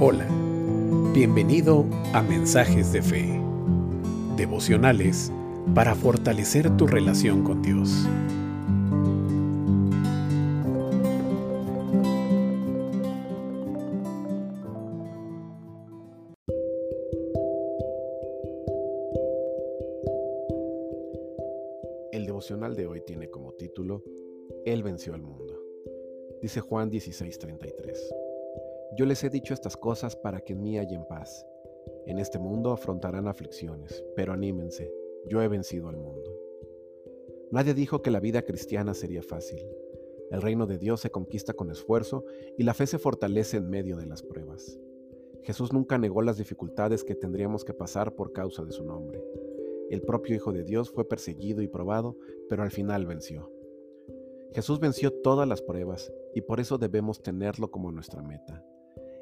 Hola, bienvenido a Mensajes de Fe, devocionales para fortalecer tu relación con Dios. El devocional de hoy tiene como título Él venció al mundo. Dice Juan 16:33. Yo les he dicho estas cosas para que en mí en paz. En este mundo afrontarán aflicciones, pero anímense, yo he vencido al mundo. Nadie dijo que la vida cristiana sería fácil. El reino de Dios se conquista con esfuerzo y la fe se fortalece en medio de las pruebas. Jesús nunca negó las dificultades que tendríamos que pasar por causa de su nombre. El propio Hijo de Dios fue perseguido y probado, pero al final venció. Jesús venció todas las pruebas y por eso debemos tenerlo como nuestra meta.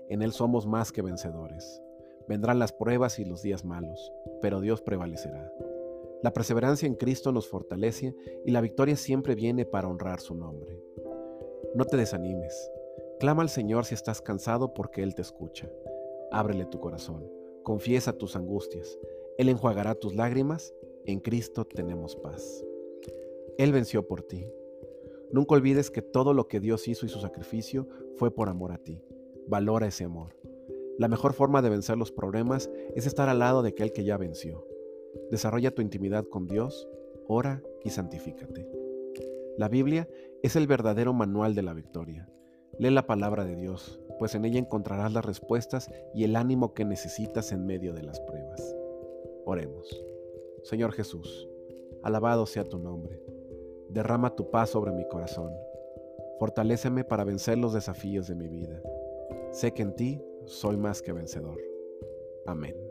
En Él somos más que vencedores. Vendrán las pruebas y los días malos, pero Dios prevalecerá. La perseverancia en Cristo nos fortalece y la victoria siempre viene para honrar su nombre. No te desanimes. Clama al Señor si estás cansado porque Él te escucha. Ábrele tu corazón. Confiesa tus angustias. Él enjuagará tus lágrimas. En Cristo tenemos paz. Él venció por ti. Nunca olvides que todo lo que Dios hizo y su sacrificio fue por amor a ti. Valora ese amor. La mejor forma de vencer los problemas es estar al lado de aquel que ya venció. Desarrolla tu intimidad con Dios, ora y santifícate. La Biblia es el verdadero manual de la victoria. Lee la palabra de Dios, pues en ella encontrarás las respuestas y el ánimo que necesitas en medio de las pruebas. Oremos. Señor Jesús, alabado sea tu nombre. Derrama tu paz sobre mi corazón. Fortaléceme para vencer los desafíos de mi vida. Sé que en ti soy más que vencedor. Amén.